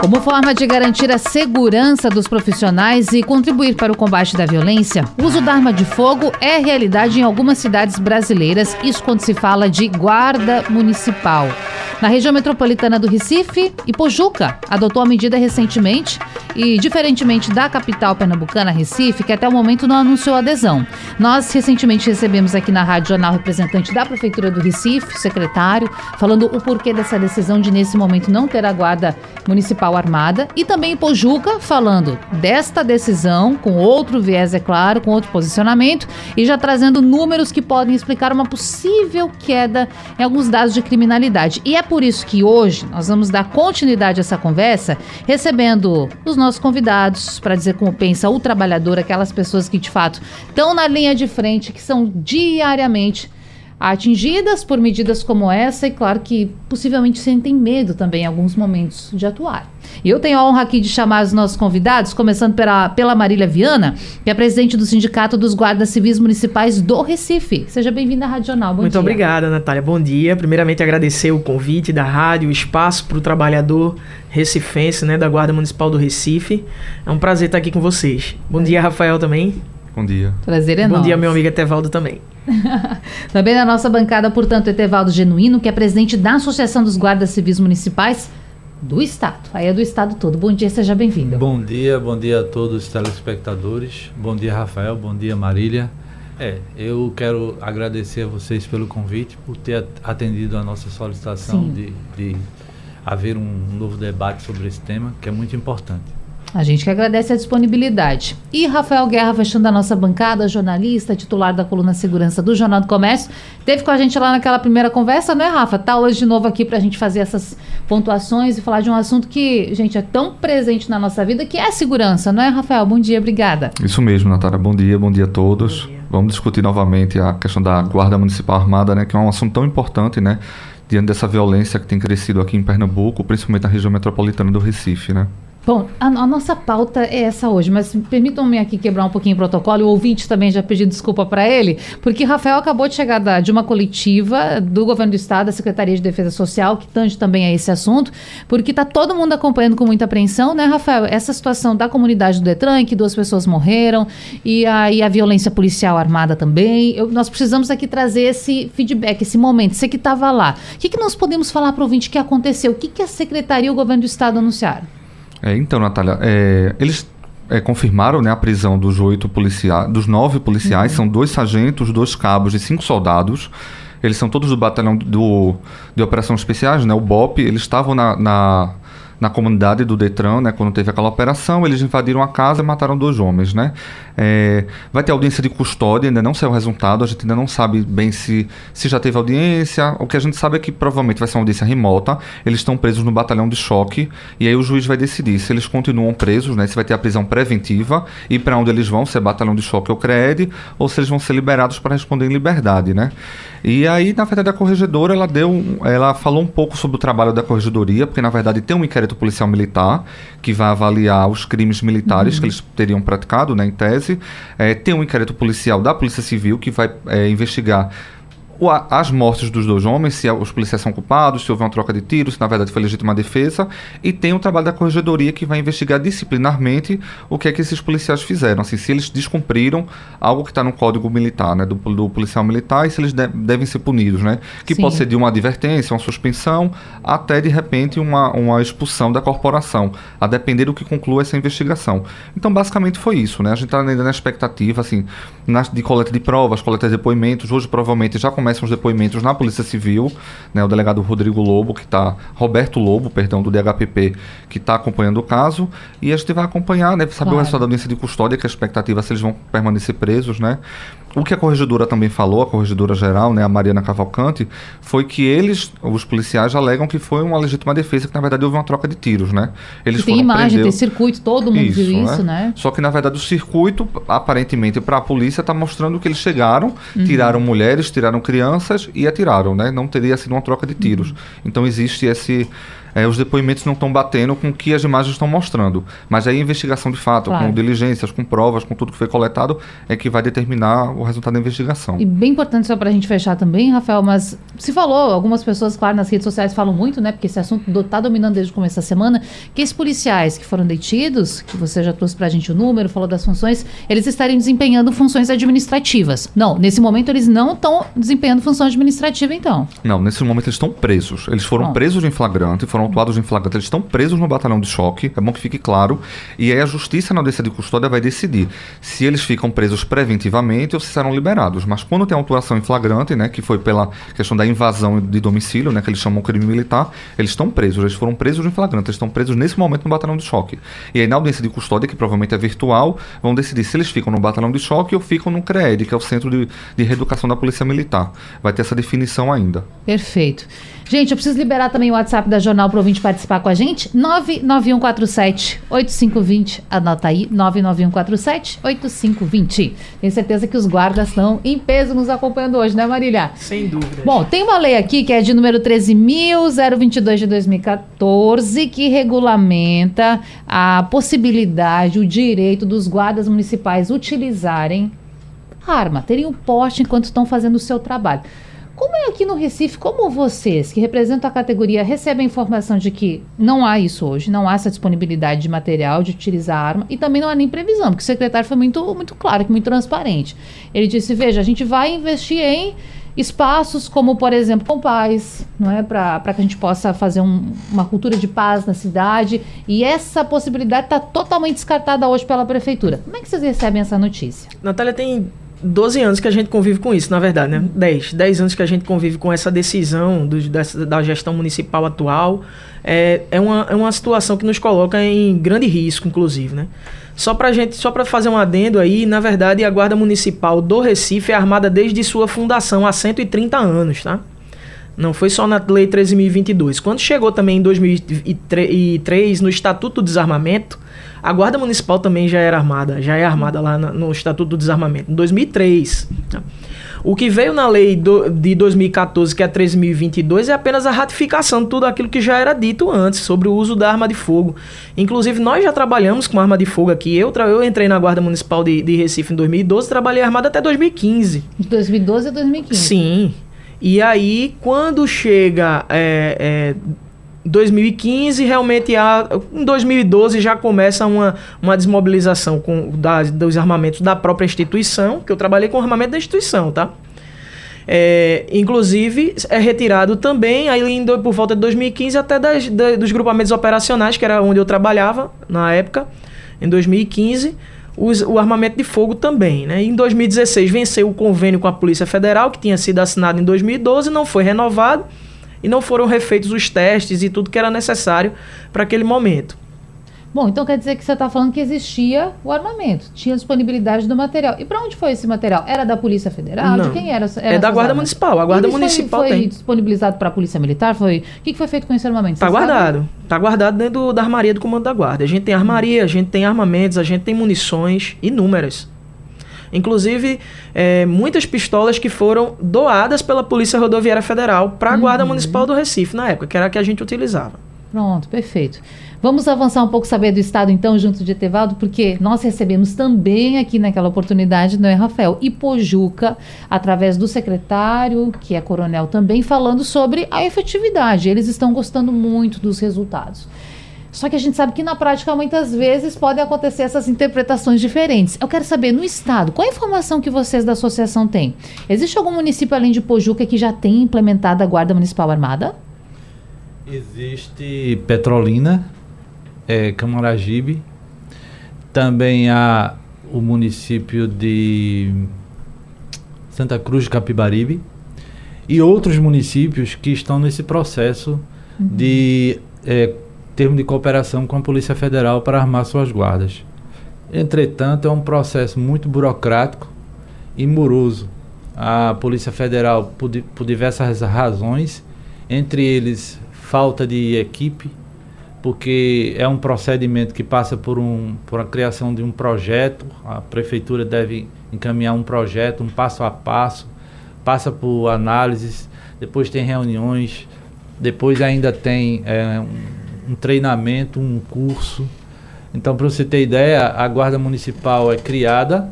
como forma de garantir a segurança dos profissionais e contribuir para o combate da violência, o uso da arma de fogo é realidade em algumas cidades brasileiras, isso quando se fala de guarda municipal. Na região metropolitana do Recife, Ipojuca adotou a medida recentemente e, diferentemente da capital pernambucana, Recife, que até o momento não anunciou adesão. Nós recentemente recebemos aqui na Rádio Jornal representante da Prefeitura do Recife, secretário, falando o porquê dessa decisão de, nesse momento, não ter a guarda municipal armada. E também Ipojuca falando desta decisão, com outro viés, é claro, com outro posicionamento, e já trazendo números que podem explicar uma possível queda em alguns dados de criminalidade. E é por isso que hoje nós vamos dar continuidade a essa conversa, recebendo os nossos convidados para dizer como pensa o trabalhador, aquelas pessoas que de fato estão na linha de frente, que são diariamente atingidas por medidas como essa e, claro, que possivelmente sentem medo também em alguns momentos de atuar. E eu tenho a honra aqui de chamar os nossos convidados, começando pela, pela Marília Viana, que é presidente do Sindicato dos Guardas Civis Municipais do Recife. Seja bem-vinda à Rádio Jornal. Bom Muito dia. obrigada, Natália. Bom dia. Primeiramente, agradecer o convite da rádio, o espaço para o trabalhador recifense, né, da Guarda Municipal do Recife. É um prazer estar aqui com vocês. Bom dia, Rafael, também. Bom dia. Prazer é Bom nosso. dia, meu amigo Etevaldo também. Também na nossa bancada, portanto, Etevaldo Genuíno, que é presidente da Associação dos Guardas Civis Municipais do Estado. Aí é do Estado todo. Bom dia, seja bem-vindo. Bom dia, bom dia a todos os telespectadores. Bom dia, Rafael. Bom dia, Marília. É, eu quero agradecer a vocês pelo convite, por ter atendido a nossa solicitação de, de haver um novo debate sobre esse tema, que é muito importante. A gente que agradece a disponibilidade. E Rafael Guerra, fechando a nossa bancada, jornalista, titular da coluna Segurança do Jornal do Comércio, teve com a gente lá naquela primeira conversa, né, Rafa? Tá hoje de novo aqui para a gente fazer essas pontuações e falar de um assunto que, gente, é tão presente na nossa vida, que é a segurança, não é, Rafael? Bom dia, obrigada. Isso mesmo, Natália. Bom dia, bom dia a todos. Dia. Vamos discutir novamente a questão da Guarda Municipal Armada, né, que é um assunto tão importante, né, diante dessa violência que tem crescido aqui em Pernambuco, principalmente na região metropolitana do Recife, né? Bom, a, a, nossa pauta é essa hoje, mas permitam-me aqui quebrar um pouquinho o protocolo. O ouvinte também já pediu desculpa para ele, porque Rafael acabou de chegar da, de uma coletiva do governo do estado, da Secretaria de Defesa Social, que tange também a esse assunto, porque está todo mundo acompanhando com muita apreensão, né, Rafael? Essa situação da comunidade do Detran, que duas pessoas morreram, e aí a violência policial armada também. Eu, nós precisamos aqui trazer esse feedback, esse momento. Você que estava lá. O que, que nós podemos falar para o ouvinte que aconteceu? O que, que a Secretaria e o governo do estado anunciaram? É, então, Natália, é, eles é, confirmaram né, a prisão dos oito policiais, dos nove policiais, uhum. são dois sargentos, dois cabos e cinco soldados. Eles são todos do batalhão do, de operações especiais, né, o BOP. Eles estavam na, na na comunidade do Detran, né, quando teve aquela operação, eles invadiram a casa e mataram dois homens, né? É, vai ter audiência de custódia, ainda não saiu o resultado, a gente ainda não sabe bem se, se já teve audiência. O que a gente sabe é que provavelmente vai ser uma audiência remota. Eles estão presos no batalhão de choque e aí o juiz vai decidir se eles continuam presos, né? Se vai ter a prisão preventiva e para onde eles vão, se é batalhão de choque ou CRED, ou se eles vão ser liberados para responder em liberdade, né? E aí, na verdade, a corregedora ela deu, ela falou um pouco sobre o trabalho da corregedoria, porque na verdade tem um inquérito policial militar que vai avaliar os crimes militares uhum. que eles teriam praticado, né, em tese. É, tem um inquérito policial da Polícia Civil que vai é, investigar as mortes dos dois homens, se os policiais são culpados, se houve uma troca de tiros, se na verdade foi legítima defesa, e tem o trabalho da corregedoria que vai investigar disciplinarmente o que é que esses policiais fizeram, assim, se eles descumpriram algo que está no código militar, né, do, do, policial militar, e se eles de, devem ser punidos, né, que Sim. pode ser de uma advertência, uma suspensão, até de repente uma, uma expulsão da corporação, a depender do que conclua essa investigação. Então, basicamente foi isso, né, a gente está ainda na expectativa, assim, na, de coleta de provas, coleta de depoimentos, hoje provavelmente já começa começam os depoimentos na Polícia Civil, né, o delegado Rodrigo Lobo, que está, Roberto Lobo, perdão, do DHPP, que está acompanhando o caso, e a gente vai acompanhar, né, saber claro. o resultado da audiência de custódia, que é a expectativa se eles vão permanecer presos, né, o que a corregedora também falou, a corregedora geral, né, a Mariana Cavalcante, foi que eles, os policiais, alegam que foi uma legítima defesa, que na verdade houve uma troca de tiros, né? Eles tem imagem, prender... tem circuito, todo mundo isso, viu isso, né? né? Só que na verdade o circuito, aparentemente, para a polícia, está mostrando que eles chegaram, uhum. tiraram mulheres, tiraram crianças e atiraram, né? Não teria sido uma troca de tiros. Uhum. Então existe esse é, os depoimentos não estão batendo com o que as imagens estão mostrando. Mas aí a investigação de fato, claro. com diligências, com provas, com tudo que foi coletado, é que vai determinar o resultado da investigação. E bem importante só para a gente fechar também, Rafael, mas se falou, algumas pessoas, claro, nas redes sociais falam muito, né, porque esse assunto está dominando desde o começo da semana, que esses policiais que foram detidos, que você já trouxe para a gente o número, falou das funções, eles estariam desempenhando funções administrativas. Não, nesse momento eles não estão desempenhando função administrativa, então. Não, nesse momento eles estão presos. Eles foram presos em flagrante, foram foram em flagrante, eles estão presos no batalhão de choque, é bom que fique claro, e aí a justiça na audiência de custódia vai decidir se eles ficam presos preventivamente ou se serão liberados. Mas quando tem autuação em flagrante, né, que foi pela questão da invasão de domicílio, né, que eles chamam crime militar, eles estão presos, eles foram presos em flagrante, eles estão presos nesse momento no batalhão de choque. E aí na audiência de custódia, que provavelmente é virtual, vão decidir se eles ficam no batalhão de choque ou ficam no CREED, que é o Centro de, de Reeducação da Polícia Militar. Vai ter essa definição ainda. Perfeito. Gente, eu preciso liberar também o WhatsApp da Jornal para o ouvinte participar com a gente. 99147-8520. Anota aí, 99147-8520. Tenho certeza que os guardas estão em peso nos acompanhando hoje, né, Marília? Sem dúvida. Bom, tem uma lei aqui que é de número 13.022 de 2014 que regulamenta a possibilidade, o direito dos guardas municipais utilizarem arma, terem o um porte enquanto estão fazendo o seu trabalho. Como é aqui no Recife, como vocês, que representam a categoria, recebem a informação de que não há isso hoje, não há essa disponibilidade de material, de utilizar arma, e também não há nem previsão, porque o secretário foi muito, muito claro, muito transparente. Ele disse, veja, a gente vai investir em espaços como, por exemplo, com paz, não é? Para que a gente possa fazer um, uma cultura de paz na cidade. E essa possibilidade está totalmente descartada hoje pela prefeitura. Como é que vocês recebem essa notícia? Natália, tem 12 anos que a gente convive com isso, na verdade, né? 10. 10 anos que a gente convive com essa decisão do, dessa, da gestão municipal atual. É, é, uma, é uma situação que nos coloca em grande risco, inclusive, né? Só para gente, só para fazer um adendo aí, na verdade, a Guarda Municipal do Recife é armada desde sua fundação há 130 anos, tá? Não foi só na Lei 13.022. Quando chegou também em 2003 no Estatuto do Desarmamento, a Guarda Municipal também já era armada, já é armada lá no Estatuto do Desarmamento, em 2003. Tá? O que veio na lei do, de 2014, que é 13.022, é apenas a ratificação de tudo aquilo que já era dito antes sobre o uso da arma de fogo. Inclusive, nós já trabalhamos com arma de fogo aqui. Eu, eu entrei na Guarda Municipal de, de Recife em 2012, trabalhei armada até 2015. De 2012 a 2015? Sim. E aí, quando chega é, é, 2015 realmente há, em 2012 já começa uma, uma desmobilização com, da, dos armamentos da própria instituição, que eu trabalhei com armamento da instituição, tá? É, inclusive é retirado também aí por volta de 2015 até das, da, dos grupamentos operacionais, que era onde eu trabalhava na época, em 2015, os, o armamento de fogo também. Né? Em 2016 venceu o convênio com a Polícia Federal, que tinha sido assinado em 2012, não foi renovado e não foram refeitos os testes e tudo que era necessário para aquele momento. Bom, então quer dizer que você está falando que existia o armamento, tinha disponibilidade do material. E para onde foi esse material? Era da Polícia Federal? Não. De quem era? era é da Guarda armas? Municipal. A Guarda Municipal foi, foi tem. disponibilizado para a Polícia Militar? Foi? O que, que foi feito com esse armamento? Está guardado. Está guardado dentro do, da armaria do Comando da Guarda. A gente tem armaria, a gente tem armamentos, a gente tem munições inúmeras. Inclusive, é, muitas pistolas que foram doadas pela Polícia Rodoviária Federal para a uhum. Guarda Municipal do Recife, na época, que era a que a gente utilizava. Pronto, perfeito. Vamos avançar um pouco, saber do Estado, então, junto de Etevaldo, porque nós recebemos também aqui naquela oportunidade, não é, Rafael? Ipojuca, através do secretário, que é coronel também, falando sobre a efetividade. Eles estão gostando muito dos resultados. Só que a gente sabe que na prática muitas vezes podem acontecer essas interpretações diferentes. Eu quero saber, no estado, qual a informação que vocês da associação têm? Existe algum município além de Pojuca que já tem implementado a Guarda Municipal Armada? Existe Petrolina, é, Camaragibe, também há o município de Santa Cruz de Capibaribe e outros municípios que estão nesse processo uhum. de é, termo de cooperação com a Polícia Federal para armar suas guardas. Entretanto, é um processo muito burocrático e moroso. A Polícia Federal, por, por diversas razões, entre eles falta de equipe, porque é um procedimento que passa por, um, por a criação de um projeto, a prefeitura deve encaminhar um projeto, um passo a passo, passa por análises, depois tem reuniões, depois ainda tem é, um, um treinamento, um curso. Então, para você ter ideia, a Guarda Municipal é criada,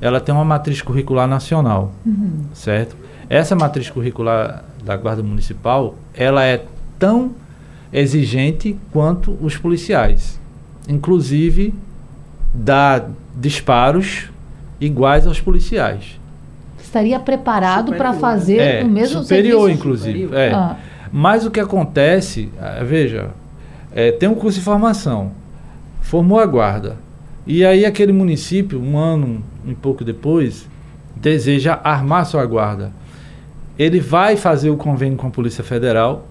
ela tem uma matriz curricular nacional, uhum. certo? Essa matriz curricular da Guarda Municipal, ela é tão exigente quanto os policiais. Inclusive, dá disparos iguais aos policiais. Estaria preparado para fazer é, o mesmo superior, serviço? inclusive. Superior. É. Ah. Mas o que acontece, ah, veja, é, tem um curso de formação, formou a guarda, e aí aquele município, um ano e pouco depois, deseja armar sua guarda. Ele vai fazer o convênio com a Polícia Federal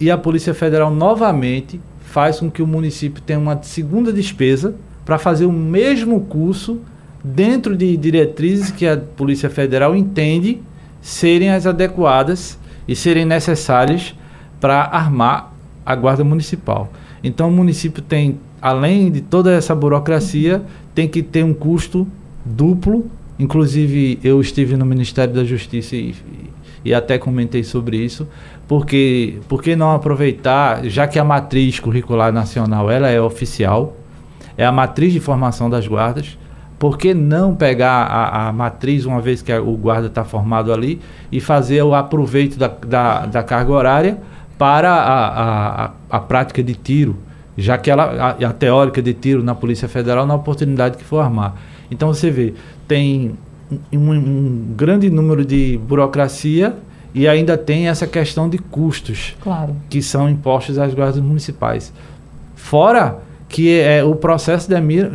e a Polícia Federal novamente faz com que o município tenha uma segunda despesa para fazer o mesmo curso dentro de diretrizes que a Polícia Federal entende serem as adequadas e serem necessárias para armar a Guarda Municipal. Então o município tem, além de toda essa burocracia, tem que ter um custo duplo. Inclusive eu estive no Ministério da Justiça e, e até comentei sobre isso, porque por que não aproveitar, já que a matriz curricular nacional ela é oficial, é a matriz de formação das guardas, por que não pegar a, a matriz, uma vez que a, o guarda está formado ali, e fazer o aproveito da, da, da carga horária para a, a, a, prática de tiro, já que ela, a, a teórica de tiro na Polícia Federal, na oportunidade que for armar. Então você vê, tem um, um grande número de burocracia e ainda tem essa questão de custos claro. que são impostos às guardas municipais. Fora que é, o processo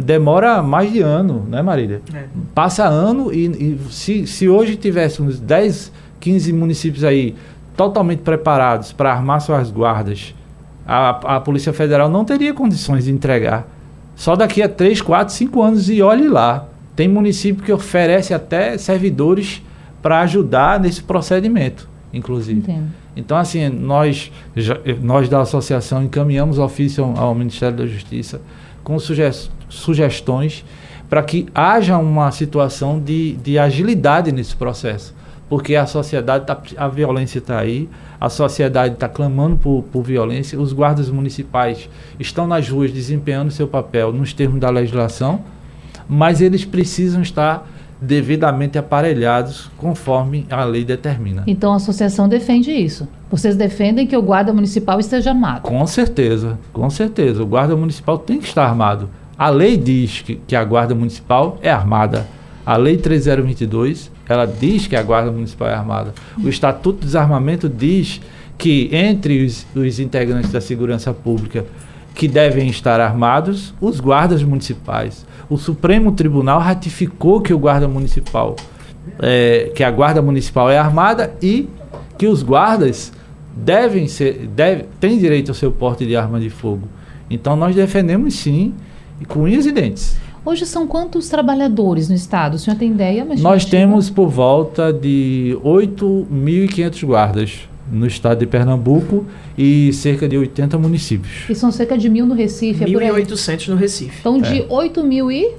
demora mais de ano, né, Marília? É. Passa ano e, e, se, se hoje tivéssemos 10, 15 municípios aí totalmente preparados para armar suas guardas, a, a Polícia Federal não teria condições de entregar. Só daqui a 3, 4, 5 anos e olhe lá. Tem município que oferece até servidores para ajudar nesse procedimento, inclusive. Entendo. Então, assim, nós, nós da associação encaminhamos ofício ao, ao Ministério da Justiça com sugestões para que haja uma situação de, de agilidade nesse processo. Porque a sociedade, tá, a violência está aí, a sociedade está clamando por, por violência, os guardas municipais estão nas ruas desempenhando seu papel nos termos da legislação, mas eles precisam estar devidamente aparelhados conforme a lei determina. Então a associação defende isso. Vocês defendem que o guarda municipal esteja armado? Com certeza, com certeza. O guarda municipal tem que estar armado. A lei diz que, que a guarda municipal é armada. A lei 3022, ela diz que a guarda municipal é armada. O Estatuto de Desarmamento diz que entre os, os integrantes da segurança pública que devem estar armados, os guardas municipais o Supremo Tribunal ratificou que o guarda municipal, é, que a guarda municipal é armada e que os guardas devem ser, deve, têm direito ao seu porte de arma de fogo. Então nós defendemos sim, com unhas e dentes. Hoje são quantos trabalhadores no estado? O senhor tem ideia? Mas nós temos por volta de 8.500 guardas no estado de Pernambuco e cerca de 80 municípios. E são cerca de mil no Recife? 1.800 é no Recife. Então, de é. 8 mil e...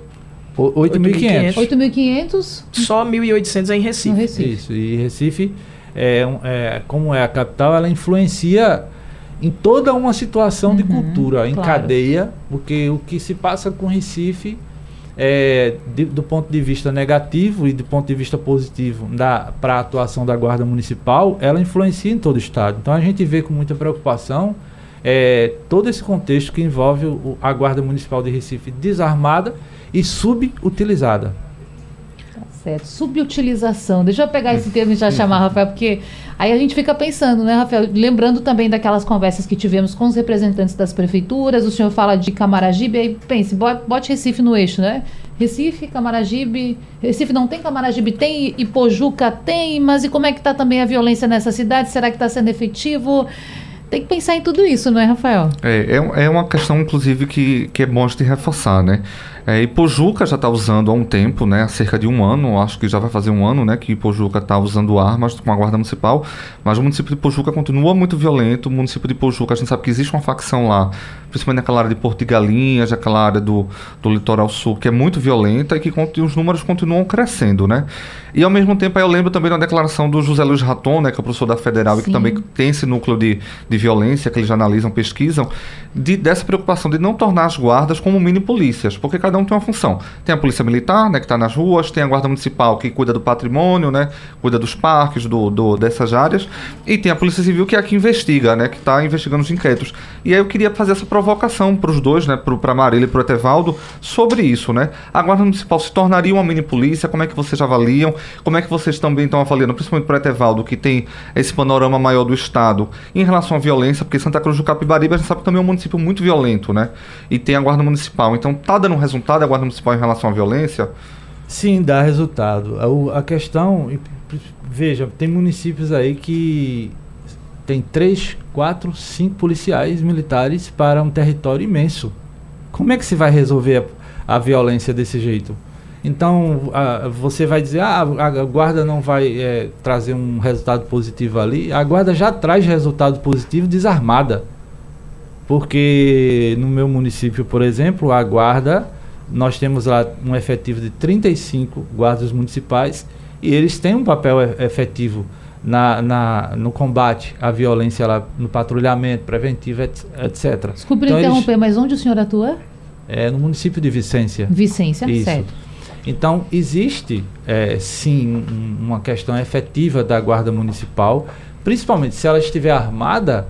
8.500. 8.500? Só 1.800 é em Recife. No Recife. Isso, e Recife, é, é, como é a capital, ela influencia em toda uma situação uhum, de cultura, em claro. cadeia, porque o que se passa com Recife é, de, do ponto de vista negativo e do ponto de vista positivo para a atuação da Guarda Municipal, ela influencia em todo o Estado. Então a gente vê com muita preocupação é, todo esse contexto que envolve o, a Guarda Municipal de Recife desarmada e subutilizada. Certo. Subutilização. Deixa eu pegar esse termo e já chamar, Rafael, porque aí a gente fica pensando, né, Rafael? Lembrando também daquelas conversas que tivemos com os representantes das prefeituras, o senhor fala de Camaragibe, aí pense, bote Recife no eixo, né? Recife, Camaragibe. Recife não tem Camaragibe, tem Ipojuca, tem, mas e como é que está também a violência nessa cidade? Será que está sendo efetivo? Tem que pensar em tudo isso, não é, Rafael? É, é, é uma questão, inclusive, que, que é bom de reforçar, né? É, Ipojuca já está usando há um tempo, né, há cerca de um ano, acho que já vai fazer um ano, né, que Ipojuca está usando armas com a guarda municipal, mas o município de Ipojuca continua muito violento. O município de Ipojuca, a gente sabe que existe uma facção lá, principalmente naquela área de Porto de Galinhas, aquela área do, do litoral sul, que é muito violenta e que os números continuam crescendo, né. E ao mesmo tempo eu lembro também da declaração do José Luiz Raton, né, que é o professor da Federal Sim. e que também tem esse núcleo de, de violência que eles analisam, pesquisam, de, dessa preocupação de não tornar as guardas como mini polícias, porque cada um tem uma função. Tem a polícia militar, né, que está nas ruas, tem a guarda municipal que cuida do patrimônio, né, cuida dos parques, do, do dessas áreas, e tem a polícia civil que é a que investiga, né, que está investigando os inquéritos. E aí eu queria fazer essa provocação para os dois, né, para Marília e para o Etevaldo, sobre isso, né. A guarda municipal se tornaria uma mini polícia? Como é que vocês avaliam? Como é que vocês também estão avaliando, principalmente para o Etevaldo, que tem esse panorama maior do Estado, em relação à violência, porque Santa Cruz do Capibaribe a gente sabe que também é um município muito violento, né? E tem a Guarda Municipal. Então, tá dando resultado a Guarda Municipal em relação à violência? Sim, dá resultado. A, a questão, veja, tem municípios aí que tem três, quatro, cinco policiais militares para um território imenso. Como é que se vai resolver a, a violência desse jeito? Então, a, você vai dizer, ah, a guarda não vai é, trazer um resultado positivo ali. A guarda já traz resultado positivo desarmada. Porque no meu município, por exemplo, a guarda, nós temos lá um efetivo de 35 guardas municipais e eles têm um papel efetivo na, na, no combate à violência lá, no patrulhamento preventivo, etc. Desculpe então, interromper, eles, mas onde o senhor atua? É no município de Vicência. Vicência, Isso. certo. Então, existe é, sim um, uma questão efetiva da Guarda Municipal, principalmente se ela estiver armada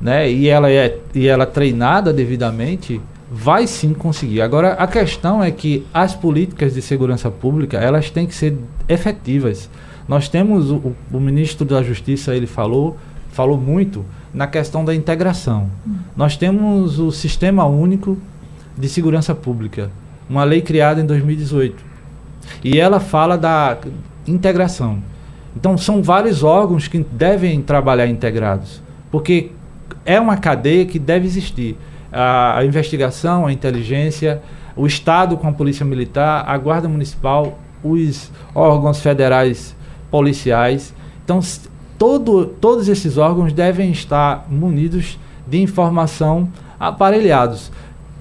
né, e, ela é, e ela treinada devidamente, vai sim conseguir. Agora, a questão é que as políticas de segurança pública elas têm que ser efetivas. Nós temos o, o ministro da Justiça, ele falou, falou muito na questão da integração. Hum. Nós temos o Sistema Único de Segurança Pública uma lei criada em 2018. E ela fala da integração. Então, são vários órgãos que devem trabalhar integrados, porque é uma cadeia que deve existir. A, a investigação, a inteligência, o Estado com a Polícia Militar, a Guarda Municipal, os órgãos federais policiais. Então, todo, todos esses órgãos devem estar munidos de informação aparelhados.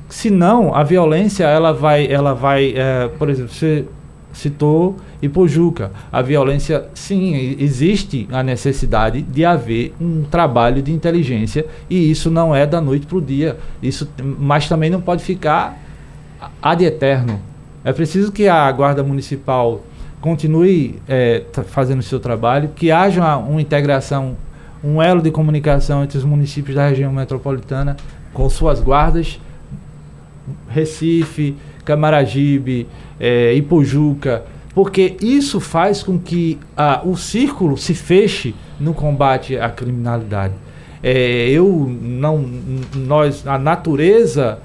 Senão, a violência, ela vai, ela vai é, por exemplo, você citou Ipojuca. A violência, sim, existe a necessidade de haver um trabalho de inteligência e isso não é da noite para o dia. Isso, mas também não pode ficar ad eterno. É preciso que a Guarda Municipal continue é, fazendo o seu trabalho, que haja uma, uma integração, um elo de comunicação entre os municípios da região metropolitana com suas guardas Recife, Camaragibe, é, Ipojuca, porque isso faz com que ah, o círculo se feche no combate à criminalidade. É, eu não, nós, a natureza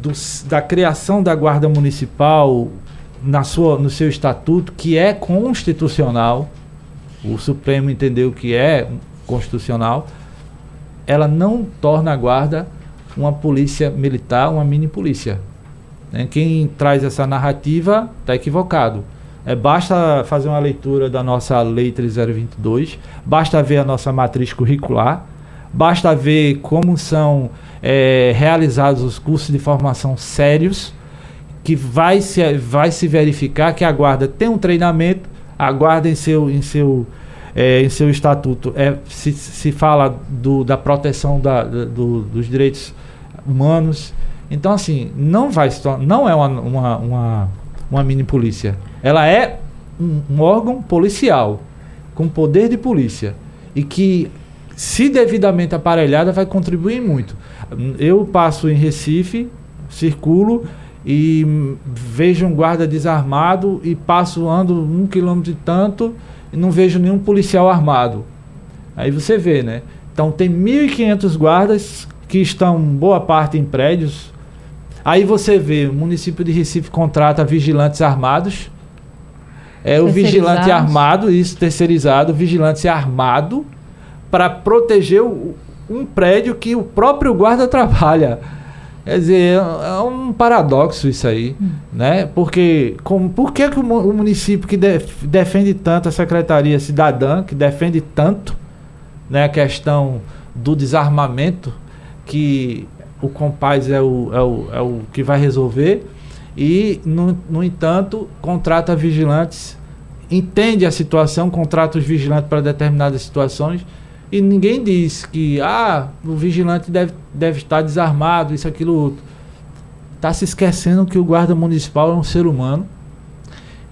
do, da criação da guarda municipal na sua, no seu estatuto, que é constitucional, o Supremo entendeu que é constitucional, ela não torna a guarda uma polícia militar, uma mini polícia. Né? Quem traz essa narrativa está equivocado. É, basta fazer uma leitura da nossa Lei 3022, basta ver a nossa matriz curricular, basta ver como são é, realizados os cursos de formação sérios, que vai se, vai se verificar que a guarda tem um treinamento, a guarda em seu, em seu, é, em seu estatuto é, se, se fala do, da proteção da, do, dos direitos humanos. Então, assim, não vai não é uma, uma, uma, uma mini polícia. Ela é um, um, órgão policial, com poder de polícia. E que, se devidamente aparelhada, vai contribuir muito. Eu passo em Recife, circulo e vejo um guarda desarmado e passo, ando um quilômetro e tanto e não vejo nenhum policial armado. Aí você vê, né? Então tem 1.500 guardas que estão boa parte em prédios. Aí você vê, o município de Recife contrata vigilantes armados. É o vigilante armado, isso terceirizado, vigilante armado para proteger o, um prédio que o próprio guarda trabalha. Quer dizer, é um paradoxo isso aí, hum. né? Porque como, por que, que o, o município que def, defende tanto a Secretaria Cidadã, que defende tanto né, a questão do desarmamento, que o Compaz é o, é o, é o que vai resolver, e, no, no entanto, contrata vigilantes, entende a situação, contrata os vigilantes para determinadas situações e ninguém diz que ah, o vigilante deve, deve estar desarmado, isso, aquilo, outro. Está se esquecendo que o guarda municipal é um ser humano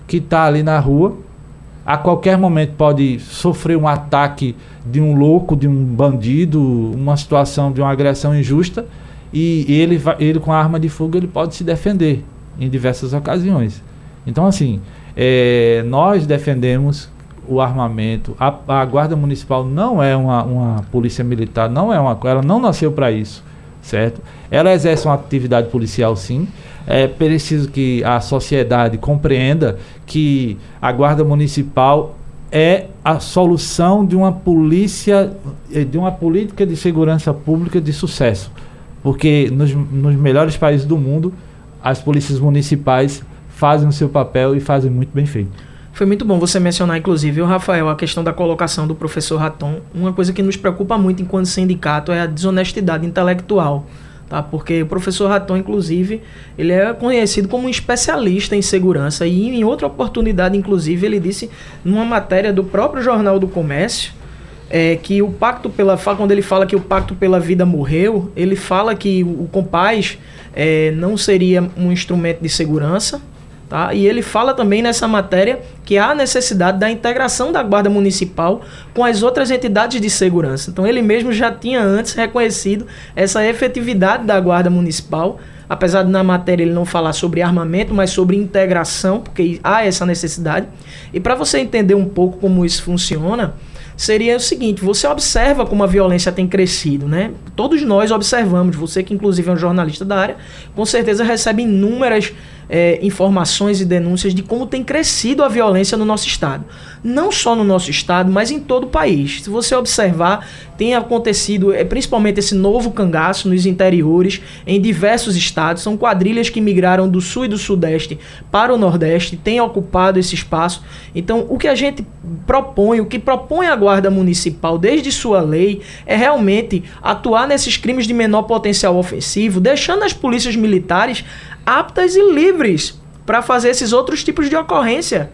que está ali na rua. A qualquer momento pode sofrer um ataque de um louco, de um bandido, uma situação de uma agressão injusta. E ele, ele com a arma de fogo ele pode se defender em diversas ocasiões. Então, assim, é, nós defendemos o armamento. A, a, Guarda Municipal não é uma, uma polícia militar, não é uma ela não nasceu para isso, certo? Ela exerce uma atividade policial sim. É preciso que a sociedade compreenda que a Guarda Municipal é a solução de uma polícia, de uma política de segurança pública de sucesso. Porque nos, nos melhores países do mundo, as polícias municipais fazem o seu papel e fazem muito bem feito. Foi muito bom você mencionar, inclusive, o Rafael, a questão da colocação do professor Raton. Uma coisa que nos preocupa muito enquanto sindicato é a desonestidade intelectual. Tá? Porque o professor Raton, inclusive, ele é conhecido como um especialista em segurança. E em outra oportunidade, inclusive, ele disse numa matéria do próprio Jornal do Comércio é, que o pacto pela. Quando ele fala que o pacto pela vida morreu, ele fala que o compaz é, não seria um instrumento de segurança Tá? E ele fala também nessa matéria que há necessidade da integração da Guarda Municipal com as outras entidades de segurança. Então ele mesmo já tinha antes reconhecido essa efetividade da Guarda Municipal, apesar de na matéria ele não falar sobre armamento, mas sobre integração, porque há essa necessidade. E para você entender um pouco como isso funciona, seria o seguinte: você observa como a violência tem crescido, né? Todos nós observamos, você que inclusive é um jornalista da área, com certeza recebe inúmeras é, informações e denúncias de como tem crescido a violência no nosso estado. Não só no nosso estado, mas em todo o país. Se você observar, tem acontecido, é, principalmente esse novo cangaço nos interiores, em diversos estados. São quadrilhas que migraram do sul e do sudeste para o nordeste, têm ocupado esse espaço. Então, o que a gente propõe, o que propõe a Guarda Municipal desde sua lei, é realmente atuar nesses crimes de menor potencial ofensivo, deixando as polícias militares aptas e livres para fazer esses outros tipos de ocorrência,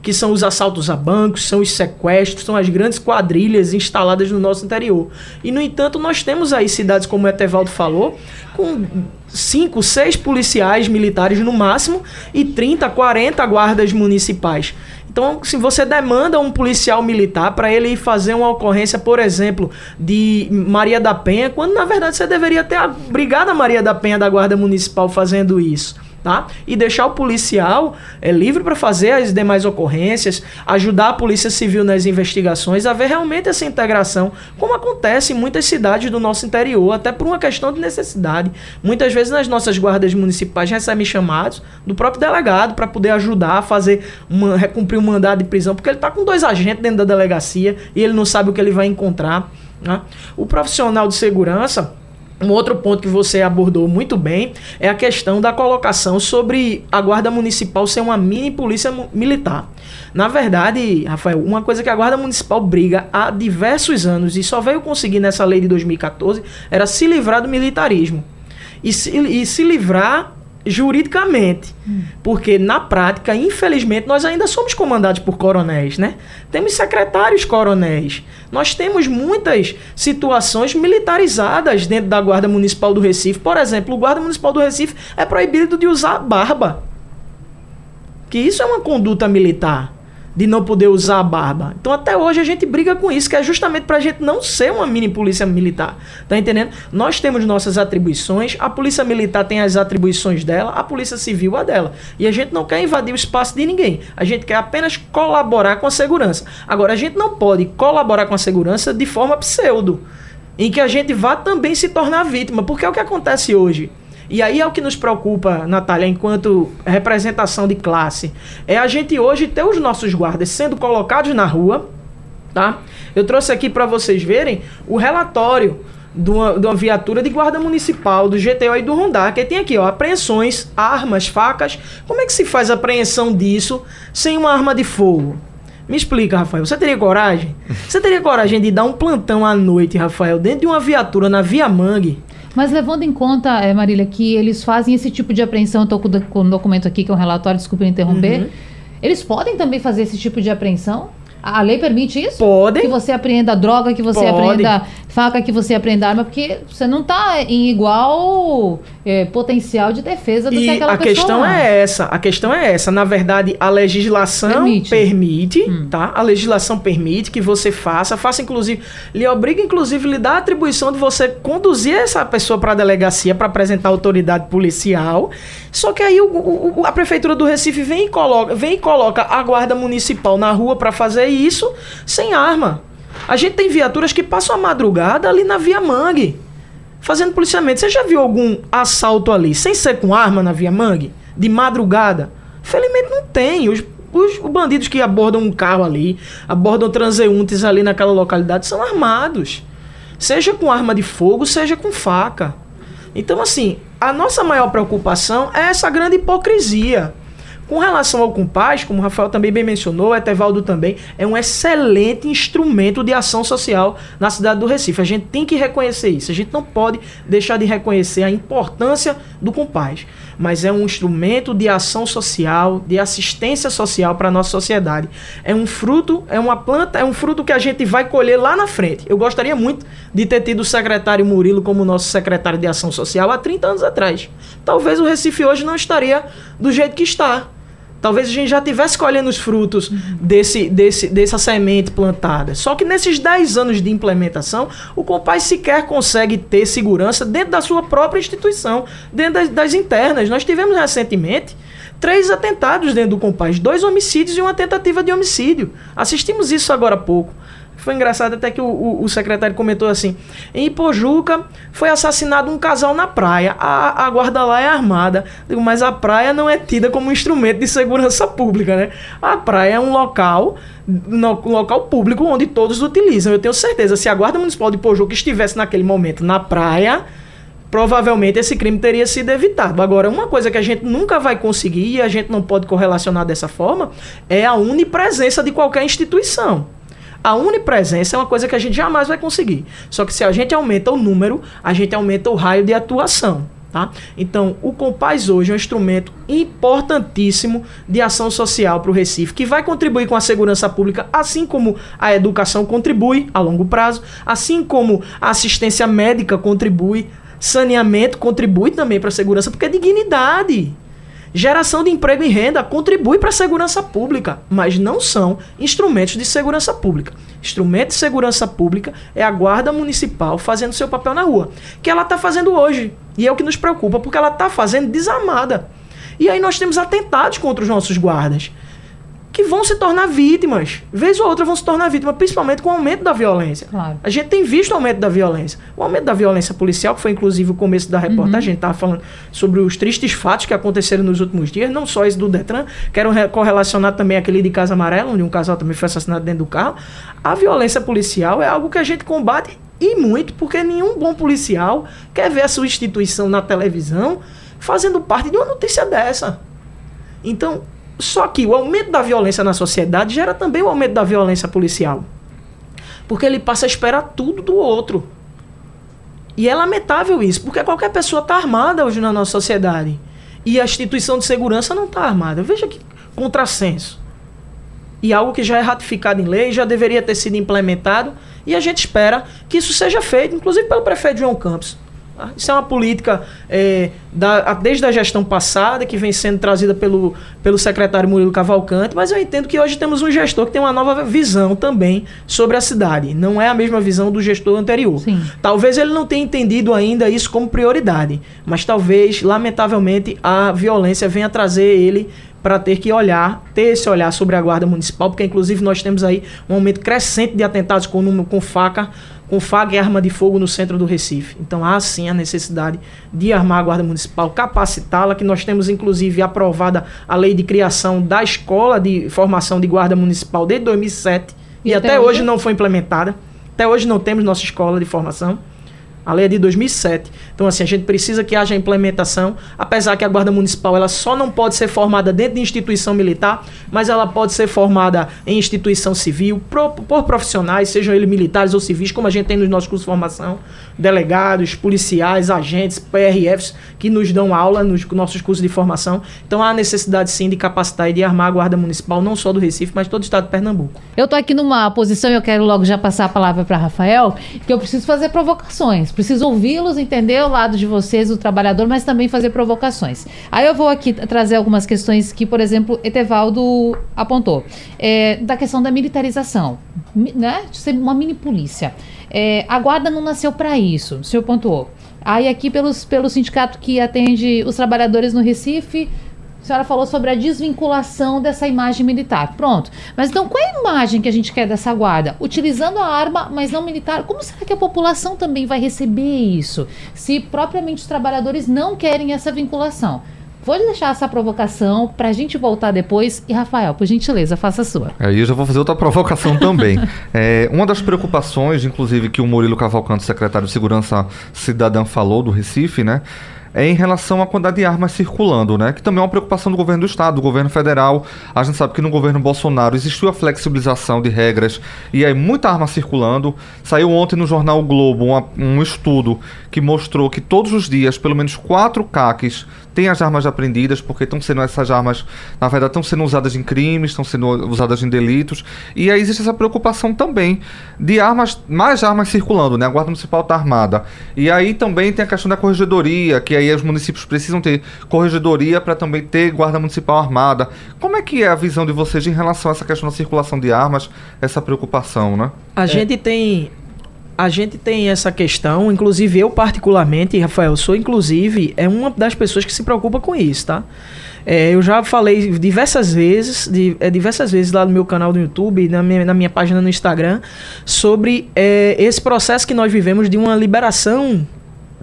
que são os assaltos a bancos, são os sequestros, são as grandes quadrilhas instaladas no nosso interior. E, no entanto, nós temos aí cidades, como o Etevaldo falou, com cinco, seis policiais militares no máximo e 30, 40 guardas municipais. Então, se você demanda um policial militar para ele ir fazer uma ocorrência, por exemplo, de Maria da Penha, quando na verdade você deveria ter a Brigada Maria da Penha da Guarda Municipal fazendo isso tá? E deixar o policial é, livre para fazer as demais ocorrências, ajudar a Polícia Civil nas investigações, haver realmente essa integração, como acontece em muitas cidades do nosso interior, até por uma questão de necessidade. Muitas vezes nas nossas guardas municipais recebem chamados do próprio delegado para poder ajudar a fazer uma, cumprir um mandado de prisão, porque ele está com dois agentes dentro da delegacia e ele não sabe o que ele vai encontrar. Né? O profissional de segurança um outro ponto que você abordou muito bem é a questão da colocação sobre a Guarda Municipal ser uma mini polícia militar. Na verdade, Rafael, uma coisa que a Guarda Municipal briga há diversos anos e só veio conseguir nessa lei de 2014 era se livrar do militarismo. E se, e se livrar juridicamente. Hum. Porque na prática, infelizmente, nós ainda somos comandados por coronéis, né? Temos secretários coronéis. Nós temos muitas situações militarizadas dentro da Guarda Municipal do Recife. Por exemplo, o Guarda Municipal do Recife é proibido de usar barba. Que isso é uma conduta militar de não poder usar a barba. Então até hoje a gente briga com isso, que é justamente para a gente não ser uma mini polícia militar. Tá entendendo? Nós temos nossas atribuições, a polícia militar tem as atribuições dela, a polícia civil a dela. E a gente não quer invadir o espaço de ninguém. A gente quer apenas colaborar com a segurança. Agora a gente não pode colaborar com a segurança de forma pseudo, em que a gente vá também se tornar vítima, porque é o que acontece hoje. E aí é o que nos preocupa, Natália, enquanto representação de classe. É a gente hoje ter os nossos guardas sendo colocados na rua, tá? Eu trouxe aqui para vocês verem o relatório de uma, de uma viatura de guarda municipal, do GTO e do Rondar, que tem aqui, ó, apreensões, armas, facas. Como é que se faz a apreensão disso sem uma arma de fogo? Me explica, Rafael. Você teria coragem? Você teria coragem de dar um plantão à noite, Rafael, dentro de uma viatura na Via Mangue? Mas levando em conta, é, Marília, que eles fazem esse tipo de apreensão, estou com um documento aqui que é um relatório, desculpe interromper. Uhum. Eles podem também fazer esse tipo de apreensão? A lei permite isso? Pode. Que você apreenda droga, que você Pode. apreenda faca, que você apreenda arma, porque você não está em igual é, potencial de defesa do e que aquela a pessoa. A questão é essa. A questão é essa. Na verdade, a legislação permite, permite hum. tá? A legislação permite que você faça, faça inclusive, lhe obriga inclusive lhe dá a atribuição de você conduzir essa pessoa para a delegacia para apresentar a autoridade policial. Só que aí o, o, a prefeitura do Recife vem e coloca, vem e coloca a guarda municipal na rua para fazer isso sem arma. A gente tem viaturas que passam a madrugada ali na Via Mangue, fazendo policiamento. Você já viu algum assalto ali sem ser com arma na Via Mangue? De madrugada? Felizmente não tem. Os, os, os bandidos que abordam um carro ali, abordam transeuntes ali naquela localidade, são armados. Seja com arma de fogo, seja com faca. Então, assim, a nossa maior preocupação é essa grande hipocrisia. Com relação ao Compaz, como o Rafael também bem mencionou, o Etevaldo também, é um excelente instrumento de ação social na cidade do Recife. A gente tem que reconhecer isso. A gente não pode deixar de reconhecer a importância do Compaz. Mas é um instrumento de ação social, de assistência social para a nossa sociedade. É um fruto, é uma planta, é um fruto que a gente vai colher lá na frente. Eu gostaria muito de ter tido o secretário Murilo como nosso secretário de ação social há 30 anos atrás. Talvez o Recife hoje não estaria do jeito que está Talvez a gente já tivesse colhendo os frutos desse, desse, dessa semente plantada. Só que nesses 10 anos de implementação, o Compaz sequer consegue ter segurança dentro da sua própria instituição, dentro das, das internas. Nós tivemos recentemente três atentados dentro do Compaz, dois homicídios e uma tentativa de homicídio. Assistimos isso agora há pouco. Foi engraçado até que o, o, o, secretário comentou assim: em Ipojuca foi assassinado um casal na praia. A, a guarda lá é armada. Digo, mas a praia não é tida como instrumento de segurança pública, né? A praia é um local, no, local público onde todos utilizam. Eu tenho certeza, se a Guarda Municipal de Ipojuca estivesse naquele momento na praia, provavelmente esse crime teria sido evitado. Agora, uma coisa que a gente nunca vai conseguir e a gente não pode correlacionar dessa forma é a unipresença de qualquer instituição. A unipresença é uma coisa que a gente jamais vai conseguir. Só que se a gente aumenta o número, a gente aumenta o raio de atuação. Tá? Então, o Compaz hoje é um instrumento importantíssimo de ação social para o Recife, que vai contribuir com a segurança pública, assim como a educação contribui a longo prazo, assim como a assistência médica contribui, saneamento contribui também para a segurança, porque é dignidade. Geração de emprego e renda contribui para a segurança pública, mas não são instrumentos de segurança pública. Instrumento de segurança pública é a Guarda Municipal fazendo seu papel na rua, que ela está fazendo hoje. E é o que nos preocupa, porque ela está fazendo desarmada. E aí nós temos atentados contra os nossos guardas que vão se tornar vítimas. Vez ou outra vão se tornar vítimas, principalmente com o aumento da violência. Claro. A gente tem visto o aumento da violência. O aumento da violência policial, que foi inclusive o começo da reportagem, uhum. a gente estava falando sobre os tristes fatos que aconteceram nos últimos dias, não só esse do Detran, quero correlacionar também aquele de Casa Amarela, onde um casal também foi assassinado dentro do carro. A violência policial é algo que a gente combate e muito, porque nenhum bom policial quer ver a sua instituição na televisão fazendo parte de uma notícia dessa. Então, só que o aumento da violência na sociedade gera também o aumento da violência policial. Porque ele passa a esperar tudo do outro. E é lamentável isso, porque qualquer pessoa está armada hoje na nossa sociedade. E a instituição de segurança não está armada. Veja que contrassenso. E algo que já é ratificado em lei, já deveria ter sido implementado, e a gente espera que isso seja feito, inclusive pelo prefeito João Campos. Tá? Isso é uma política é, da, desde a gestão passada, que vem sendo trazida pelo, pelo secretário Murilo Cavalcante, mas eu entendo que hoje temos um gestor que tem uma nova visão também sobre a cidade. Não é a mesma visão do gestor anterior. Sim. Talvez ele não tenha entendido ainda isso como prioridade, mas talvez, lamentavelmente, a violência venha trazer ele para ter que olhar, ter esse olhar sobre a guarda municipal, porque inclusive nós temos aí um aumento crescente de atentados com, com faca com faga e arma de fogo no centro do Recife. Então há sim a necessidade de armar a Guarda Municipal, capacitá-la, que nós temos inclusive aprovada a lei de criação da Escola de Formação de Guarda Municipal desde 2007 e, e até, até hoje não foi implementada. Até hoje não temos nossa escola de formação. A lei é de 2007. Então, assim, a gente precisa que haja implementação, apesar que a Guarda Municipal ela só não pode ser formada dentro de instituição militar, mas ela pode ser formada em instituição civil, por, profissionais, sejam eles militares ou civis, como a gente tem nos nossos cursos de formação, delegados, policiais, agentes, PRFs, que nos dão aula nos nossos cursos de formação. Então, há necessidade, sim, de capacitar e de armar a Guarda Municipal, não só do Recife, mas todo o estado de Pernambuco. Eu estou aqui numa posição, eu quero logo já passar a palavra para Rafael, que eu preciso fazer provocações preciso ouvi-los, entender o lado de vocês, o trabalhador, mas também fazer provocações. Aí eu vou aqui trazer algumas questões que, por exemplo, Etevaldo apontou. É, da questão da militarização, né? De ser uma mini polícia. É, a guarda não nasceu para isso, o senhor pontuou. Aí aqui pelos, pelo sindicato que atende os trabalhadores no Recife, a senhora falou sobre a desvinculação dessa imagem militar. Pronto. Mas então, qual é a imagem que a gente quer dessa guarda? Utilizando a arma, mas não militar. Como será que a população também vai receber isso? Se propriamente os trabalhadores não querem essa vinculação. Vou deixar essa provocação para a gente voltar depois. E, Rafael, por gentileza, faça a sua. Aí eu já vou fazer outra provocação também. é, uma das preocupações, inclusive, que o Murilo Cavalcante, secretário de Segurança Cidadã, falou do Recife, né? É em relação à quantidade de armas circulando, né? Que também é uma preocupação do governo do estado, do governo federal. A gente sabe que no governo Bolsonaro existiu a flexibilização de regras e aí muita arma circulando. Saiu ontem no jornal o Globo uma, um estudo que mostrou que todos os dias pelo menos quatro CACs têm as armas apreendidas, porque estão sendo essas armas, na verdade, estão sendo usadas em crimes, estão sendo usadas em delitos. E aí existe essa preocupação também de armas, mais armas circulando, né? A Guarda Municipal está armada. E aí também tem a questão da corregedoria, que aí os municípios precisam ter corregedoria para também ter Guarda Municipal armada. Como é que é a visão de vocês em relação a essa questão da circulação de armas, essa preocupação, né? A é. gente tem a gente tem essa questão, inclusive eu particularmente, Rafael, sou inclusive é uma das pessoas que se preocupa com isso, tá? É, eu já falei diversas vezes, de, é, diversas vezes lá no meu canal do YouTube, na minha, na minha página no Instagram, sobre é, esse processo que nós vivemos de uma liberação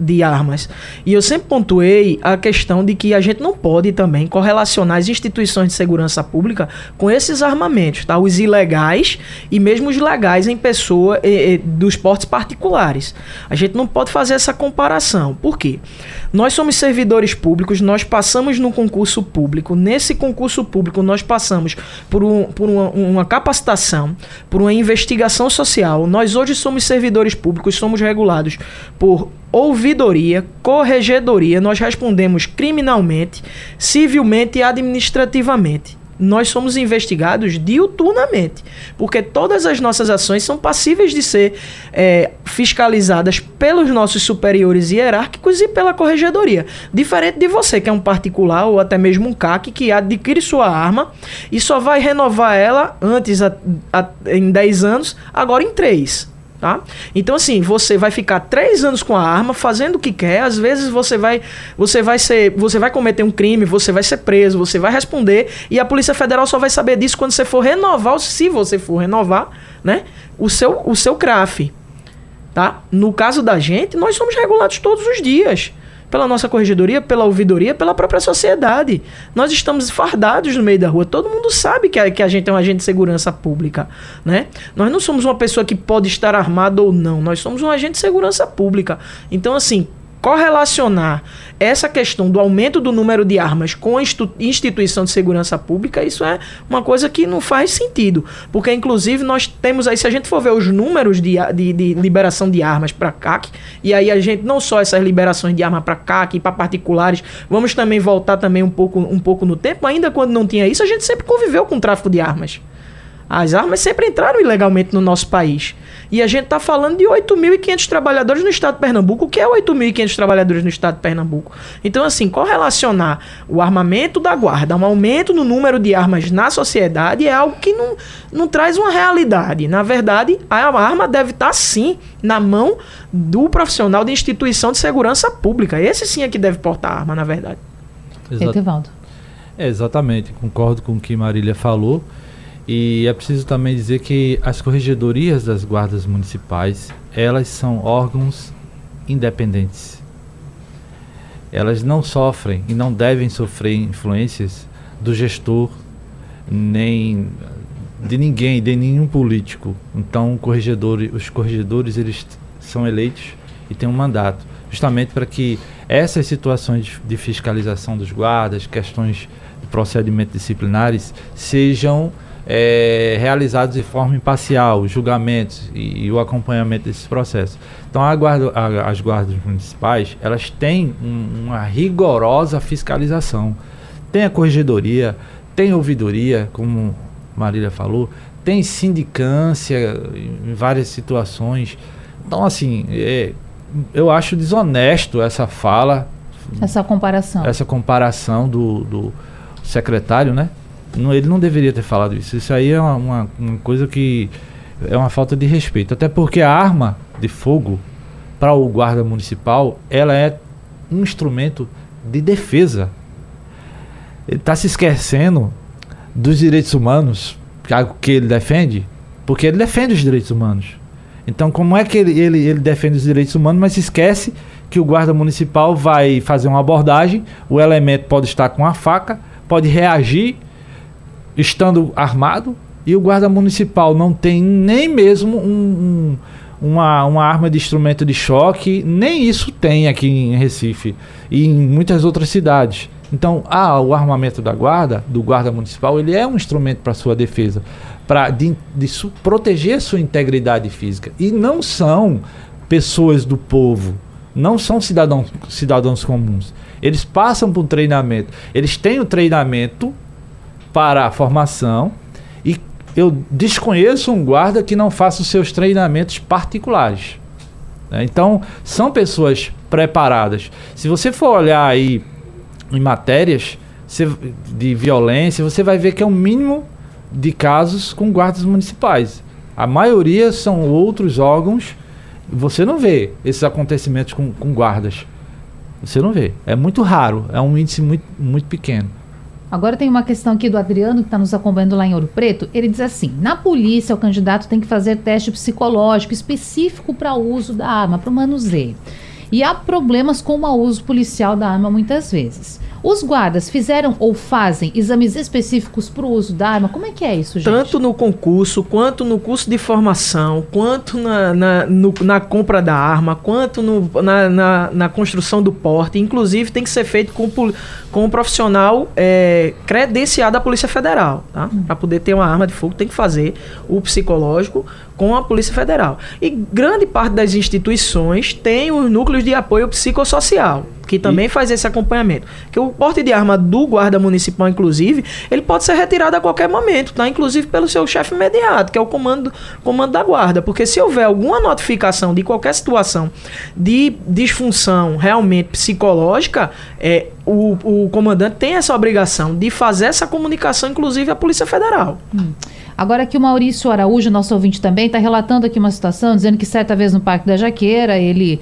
de armas. E eu sempre pontuei a questão de que a gente não pode também correlacionar as instituições de segurança pública com esses armamentos, tá? Os ilegais e mesmo os legais em pessoa eh, eh, dos portes particulares. A gente não pode fazer essa comparação. Por quê? Nós somos servidores públicos, nós passamos no concurso público. Nesse concurso público, nós passamos por, um, por uma, uma capacitação, por uma investigação social. Nós hoje somos servidores públicos, somos regulados por ouvidoria, corregedoria, nós respondemos criminalmente, civilmente e administrativamente. Nós somos investigados diuturnamente, porque todas as nossas ações são passíveis de ser é, fiscalizadas pelos nossos superiores hierárquicos e pela corregedoria. Diferente de você, que é um particular ou até mesmo um CAC, que adquire sua arma e só vai renovar ela antes a, a, em 10 anos, agora em 3. Tá? Então, assim, você vai ficar três anos com a arma, fazendo o que quer. Às vezes você vai, você vai ser, você vai cometer um crime, você vai ser preso, você vai responder e a Polícia Federal só vai saber disso quando você for renovar, se você for renovar, né, o seu, o seu CRAF, tá? No caso da gente, nós somos regulados todos os dias pela nossa corregedoria, pela ouvidoria, pela própria sociedade. Nós estamos fardados no meio da rua. Todo mundo sabe que a, que a gente é um agente de segurança pública, né? Nós não somos uma pessoa que pode estar armado ou não. Nós somos um agente de segurança pública. Então, assim, correlacionar essa questão do aumento do número de armas com a instituição de segurança pública, isso é uma coisa que não faz sentido. Porque, inclusive, nós temos aí, se a gente for ver os números de, de, de liberação de armas para CAC, e aí a gente, não só essas liberações de arma para CAC e para particulares, vamos também voltar também um pouco, um pouco no tempo, ainda quando não tinha isso, a gente sempre conviveu com o tráfico de armas. As armas sempre entraram ilegalmente no nosso país. E a gente está falando de 8.500 trabalhadores no estado de Pernambuco. O que é 8.500 trabalhadores no estado de Pernambuco? Então, assim, correlacionar o armamento da guarda, um aumento no número de armas na sociedade é algo que não, não traz uma realidade. Na verdade, a arma deve estar, tá, sim, na mão do profissional de instituição de segurança pública. Esse sim é que deve portar arma, na verdade. Exato. É, exatamente, concordo com o que Marília falou. E é preciso também dizer que as corregedorias das guardas municipais, elas são órgãos independentes. Elas não sofrem e não devem sofrer influências do gestor, nem de ninguém, de nenhum político. Então, corregedor, os corregedores eles são eleitos e tem um mandato, justamente para que essas situações de fiscalização dos guardas, questões de procedimentos disciplinares, sejam é, realizados de forma imparcial, os julgamentos e, e, o acompanhamento desses processos. Então, guarda, a, as guardas municipais, elas têm um, uma rigorosa fiscalização. Tem a corregedoria, tem ouvidoria, como Marília falou, tem sindicância em várias situações. Então, assim, é, eu acho desonesto essa fala. Essa comparação. Essa comparação do, do secretário, né? Não, ele não deveria ter falado isso. Isso aí é uma, uma, uma coisa que é uma falta de respeito. Até porque a arma de fogo para o guarda municipal, ela é um instrumento de defesa. Ele está se esquecendo dos direitos humanos, que ele defende, porque ele defende os direitos humanos. Então, como é que ele, ele, ele defende os direitos humanos, mas se esquece que o guarda municipal vai fazer uma abordagem, o elemento pode estar com a faca, pode reagir estando armado e o guarda municipal não tem nem mesmo um, um, uma, uma arma de instrumento de choque, nem isso tem aqui em Recife e em muitas outras cidades. Então, ah, o armamento da guarda, do guarda municipal, ele é um instrumento para sua defesa, para de, de su, proteger sua integridade física. E não são pessoas do povo, não são cidadãos, cidadãos comuns. Eles passam por um treinamento. Eles têm o treinamento para a formação e eu desconheço um guarda que não faça os seus treinamentos particulares. Né? Então, são pessoas preparadas. Se você for olhar aí em matérias de violência, você vai ver que é o mínimo de casos com guardas municipais. A maioria são outros órgãos. Você não vê esses acontecimentos com, com guardas. Você não vê. É muito raro. É um índice muito, muito pequeno. Agora tem uma questão aqui do Adriano, que está nos acompanhando lá em Ouro Preto. Ele diz assim: na polícia, o candidato tem que fazer teste psicológico específico para o uso da arma, para o manuseio. E há problemas com o mau uso policial da arma muitas vezes. Os guardas fizeram ou fazem exames específicos para o uso da arma? Como é que é isso, gente? Tanto no concurso, quanto no curso de formação, quanto na, na, no, na compra da arma, quanto no, na, na, na, construção do porte. Inclusive, tem que ser feito com, com um profissional é, credenciado da Polícia Federal. Tá? Hum. Para poder ter uma arma de fogo, tem que fazer o psicológico com a Polícia Federal. E grande parte das instituições tem os núcleos de apoio psicossocial que também e... faz esse acompanhamento. Que o porte de arma do guarda municipal, inclusive, ele pode ser retirado a qualquer momento, tá? Inclusive pelo seu chefe imediato, que é o comando, comando da guarda. Porque se houver alguma notificação de qualquer situação de disfunção realmente psicológica, é, o, o comandante tem essa obrigação de fazer essa comunicação, inclusive, à Polícia Federal. Hum. Agora que o Maurício Araújo, nosso ouvinte também, está relatando aqui uma situação, dizendo que certa vez no Parque da Jaqueira, ele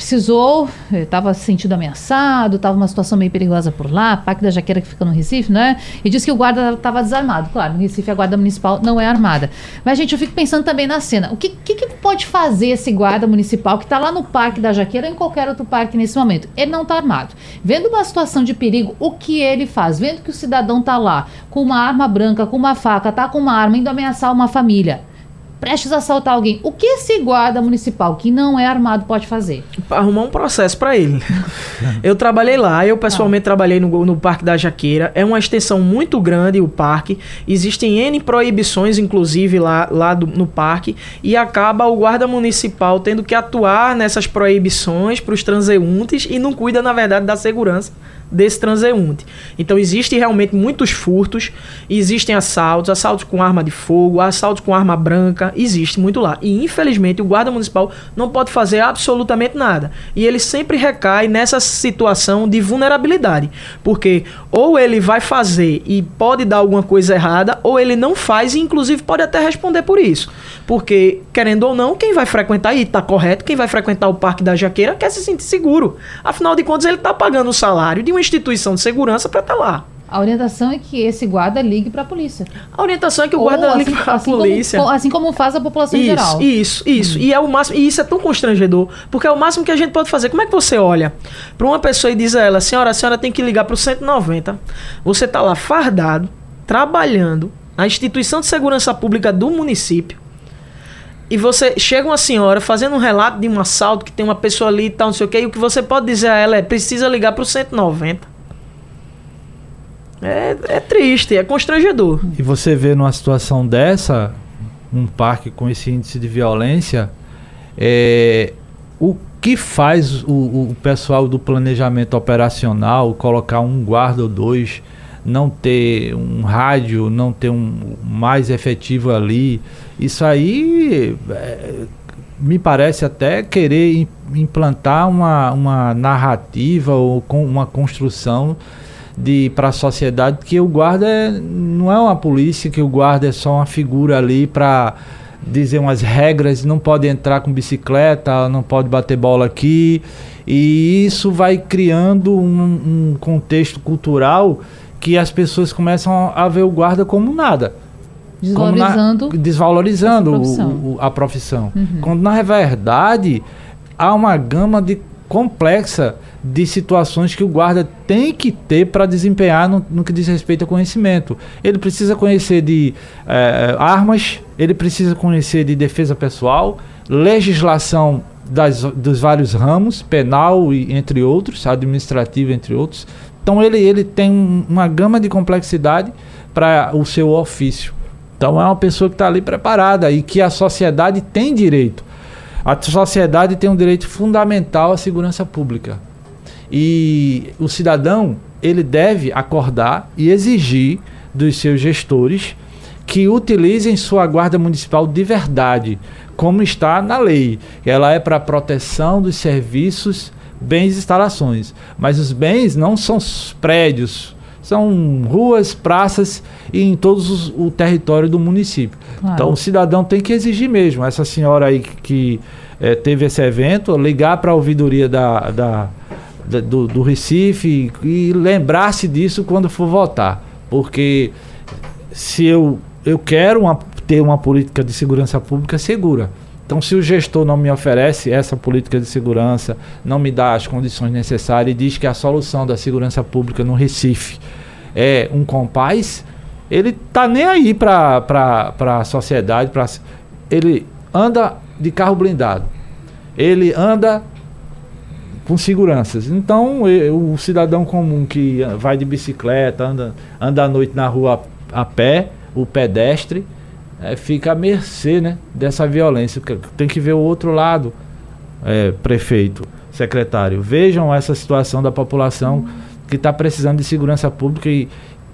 precisou, estava se sentindo ameaçado, estava uma situação meio perigosa por lá, Parque da Jaqueira que fica no Recife, né? E disse que o guarda estava desarmado. Claro, no Recife a guarda municipal não é armada. Mas, gente, eu fico pensando também na cena. O que, que, que pode fazer esse guarda municipal que está lá no Parque da Jaqueira ou em qualquer outro parque nesse momento? Ele não está armado. Vendo uma situação de perigo, o que ele faz? Vendo que o cidadão está lá com uma arma branca, com uma faca, está com uma arma, indo ameaçar uma família prestes a assaltar alguém. O que esse guarda municipal que não é armado pode fazer? Arrumar um processo para ele. eu trabalhei lá, eu pessoalmente ah. trabalhei no, no Parque da Jaqueira. É uma extensão muito grande o parque. Existem N proibições, inclusive, lá, lá do, no parque. E acaba o guarda municipal tendo que atuar nessas proibições para os transeuntes e não cuida, na verdade, da segurança desse transeunte. Então existe realmente muitos furtos, existem assaltos, assaltos com arma de fogo, assaltos com arma branca, existe muito lá. E infelizmente o guarda municipal não pode fazer absolutamente nada. E ele sempre recai nessa situação de vulnerabilidade, porque ou ele vai fazer e pode dar alguma coisa errada, ou ele não faz e inclusive pode até responder por isso. Porque querendo ou não, quem vai frequentar e está correto, quem vai frequentar o Parque da Jaqueira quer se sentir seguro. Afinal de contas ele está pagando o salário de uma instituição de segurança para estar tá lá. A orientação é que esse guarda ligue para a polícia. A orientação é que o guarda Ou, ligue assim, para a assim polícia. Como, assim como faz a população isso, em geral. Isso, isso. Hum. E é o máximo. E isso é tão constrangedor, porque é o máximo que a gente pode fazer. Como é que você olha para uma pessoa e diz a ela, senhora, a senhora tem que ligar para o 190. Você está lá fardado, trabalhando na instituição de segurança pública do município e você chega uma senhora fazendo um relato de um assalto que tem uma pessoa ali e tal, não sei o que, e o que você pode dizer a ela é: precisa ligar pro 190. É, é triste, é constrangedor. E você vê numa situação dessa, um parque com esse índice de violência, é, o que faz o, o pessoal do planejamento operacional colocar um guarda ou dois, não ter um rádio, não ter um mais efetivo ali? Isso aí é, me parece até querer implantar uma, uma narrativa ou com uma construção de para a sociedade que o guarda é, não é uma polícia, que o guarda é só uma figura ali para dizer umas regras, não pode entrar com bicicleta, não pode bater bola aqui. E isso vai criando um, um contexto cultural que as pessoas começam a ver o guarda como nada. Desvalorizando, na, desvalorizando profissão. O, o, a profissão. Uhum. Quando na verdade há uma gama de complexa de situações que o guarda tem que ter para desempenhar no, no, que diz respeito ao conhecimento. Ele precisa conhecer de eh, armas, ele precisa conhecer de defesa pessoal, legislação das, dos vários ramos, penal e entre outros, administrativo entre outros. Então ele, ele tem um, uma gama de complexidade para o seu ofício. Então é uma pessoa que está ali preparada e que a sociedade tem direito. A sociedade tem um direito fundamental à segurança pública. E o cidadão, ele deve acordar e exigir dos seus gestores que utilizem sua guarda municipal de verdade, como está na lei. Ela é para proteção dos serviços, bens e instalações. Mas os bens não são prédios, são ruas, praças e em todo o território do município. Claro. Então o cidadão tem que exigir mesmo. Essa senhora aí que, que é, teve esse evento, ligar para a ouvidoria da, da do, do Recife e lembrar-se disso quando for votar. Porque se eu, eu quero uma, ter uma política de segurança pública segura. Então, se o gestor não me oferece essa política de segurança, não me dá as condições necessárias e diz que a solução da segurança pública no Recife é um compás, ele tá nem aí para a sociedade. Pra, ele anda de carro blindado. Ele anda com seguranças. Então, o cidadão comum que vai de bicicleta, anda, anda à noite na rua a, a pé, o pedestre, é, fica à mercê né, dessa violência. Tem que ver o outro lado, é, prefeito, secretário. Vejam essa situação da população que está precisando de segurança pública e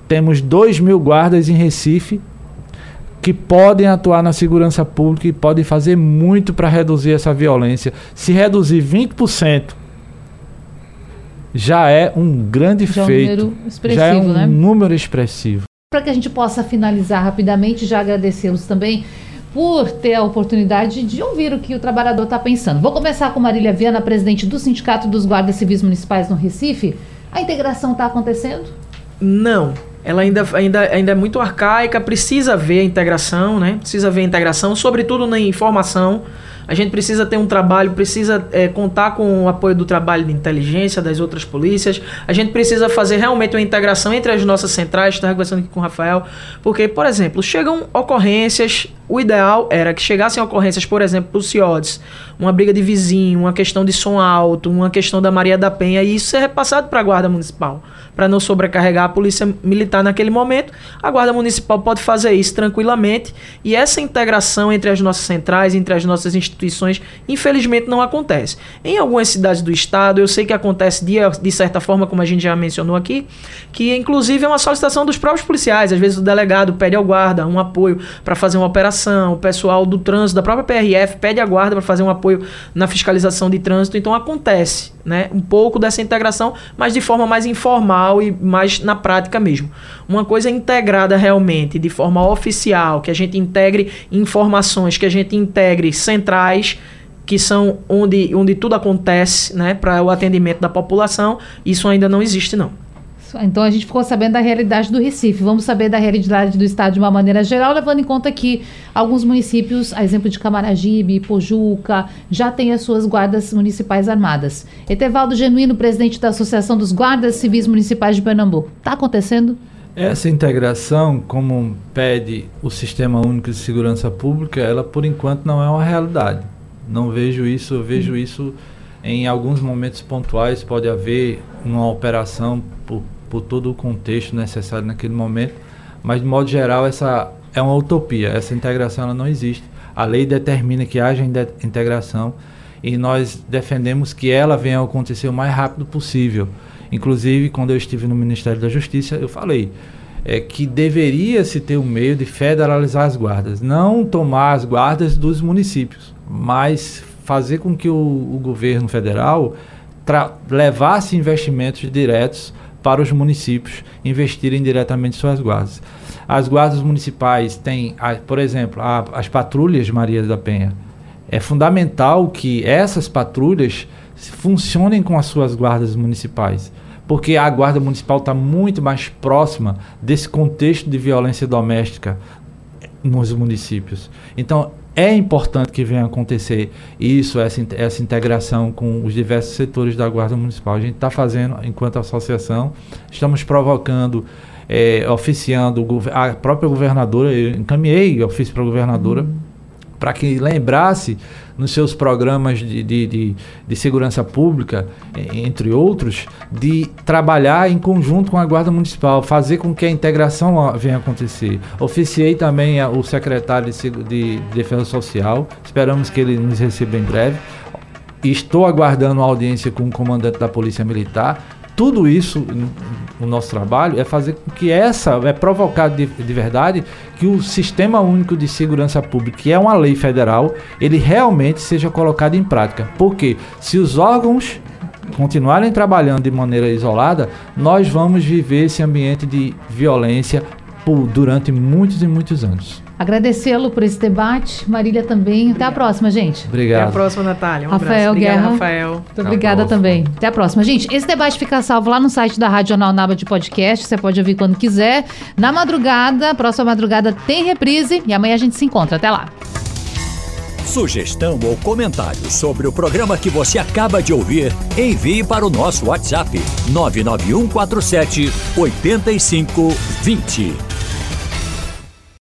temos 2 mil guardas em Recife que podem atuar na segurança pública e podem fazer muito para reduzir essa violência. Se reduzir 20%, já é um grande já feito. É um já é um né? número expressivo. Para que a gente possa finalizar rapidamente, já agradecemos também por ter a oportunidade de ouvir o que o trabalhador está pensando. Vou começar com Marília Viana, presidente do Sindicato dos Guardas Civis Municipais no Recife. A integração está acontecendo? Não. Ela ainda, ainda, ainda é muito arcaica, precisa ver a integração, né? Precisa ver a integração, sobretudo na informação a gente precisa ter um trabalho, precisa é, contar com o apoio do trabalho de inteligência das outras polícias. A gente precisa fazer realmente uma integração entre as nossas centrais. Estava conversando aqui com o Rafael, porque, por exemplo, chegam ocorrências. O ideal era que chegassem ocorrências, por exemplo, para o CIODES, uma briga de vizinho, uma questão de som alto, uma questão da Maria da Penha, e isso ser repassado para a Guarda Municipal para não sobrecarregar a polícia militar naquele momento. A Guarda Municipal pode fazer isso tranquilamente e essa integração entre as nossas centrais, entre as nossas instituições, infelizmente não acontece. Em algumas cidades do estado, eu sei que acontece de, de certa forma, como a gente já mencionou aqui, que inclusive é uma solicitação dos próprios policiais. Às vezes o delegado pede ao guarda um apoio para fazer uma operação, o pessoal do trânsito, da própria PRF, pede à guarda para fazer um apoio na fiscalização de trânsito. Então acontece né, um pouco dessa integração, mas de forma mais informal e mais na prática mesmo. Uma coisa integrada realmente, de forma oficial, que a gente integre informações, que a gente integre centrais que são onde, onde tudo acontece né, para o atendimento da população, isso ainda não existe não. Então a gente ficou sabendo da realidade do Recife. Vamos saber da realidade do estado de uma maneira geral, levando em conta que alguns municípios, a exemplo de Camaragibe, Pojuca, já têm as suas guardas municipais armadas. Etevaldo Genuíno, presidente da Associação dos Guardas Civis Municipais de Pernambuco. Está acontecendo? Essa integração, como pede o Sistema Único de Segurança Pública, ela por enquanto não é uma realidade. Não vejo isso, eu vejo isso em alguns momentos pontuais, pode haver uma operação por, por todo o contexto necessário naquele momento, mas de modo geral essa é uma utopia, essa integração ela não existe. A lei determina que haja integração e nós defendemos que ela venha a acontecer o mais rápido possível. Inclusive, quando eu estive no Ministério da Justiça, eu falei é, que deveria se ter um meio de federalizar as guardas, não tomar as guardas dos municípios, mas fazer com que o, o governo federal levasse investimentos diretos para os municípios investirem diretamente em suas guardas. As guardas municipais têm, por exemplo, as patrulhas Maria da Penha. É fundamental que essas patrulhas funcionem com as suas guardas municipais, porque a guarda municipal está muito mais próxima desse contexto de violência doméstica nos municípios. Então, é importante que venha acontecer isso, essa, essa integração com os diversos setores da Guarda Municipal. A gente está fazendo, enquanto associação, estamos provocando, é, oficiando a própria governadora, eu encaminhei ofício para a governadora. Uhum para que lembrasse nos seus programas de, de, de, de, segurança pública, entre outros, de trabalhar em conjunto com a Guarda Municipal, fazer com que a integração venha acontecer. Oficiei também o secretário de, de Defesa Social, esperamos que ele nos receba em breve. Estou aguardando uma audiência com o comandante da Polícia Militar tudo isso, o nosso trabalho, é fazer com que essa, é provocar de, de, verdade que o Sistema Único de Segurança Pública, que é uma lei federal, ele realmente seja colocado em prática. Porque se os órgãos continuarem trabalhando de maneira isolada, nós vamos viver esse ambiente de violência por, durante muitos e muitos anos. Agradecê-lo por esse debate. Marília também. Até a próxima, gente. Obrigado. Até a próxima, Natália. Um Rafael abraço. Guerra. Rafael. Muito obrigada também. Até a próxima. Gente, esse debate fica salvo lá no site da Rádio Jornal Naba de podcast. Você pode ouvir quando quiser. Na madrugada, próxima madrugada tem reprise e amanhã a gente se encontra. Até lá. Sugestão ou comentário sobre o programa que você acaba de ouvir, envie para o nosso WhatsApp 99147 8520.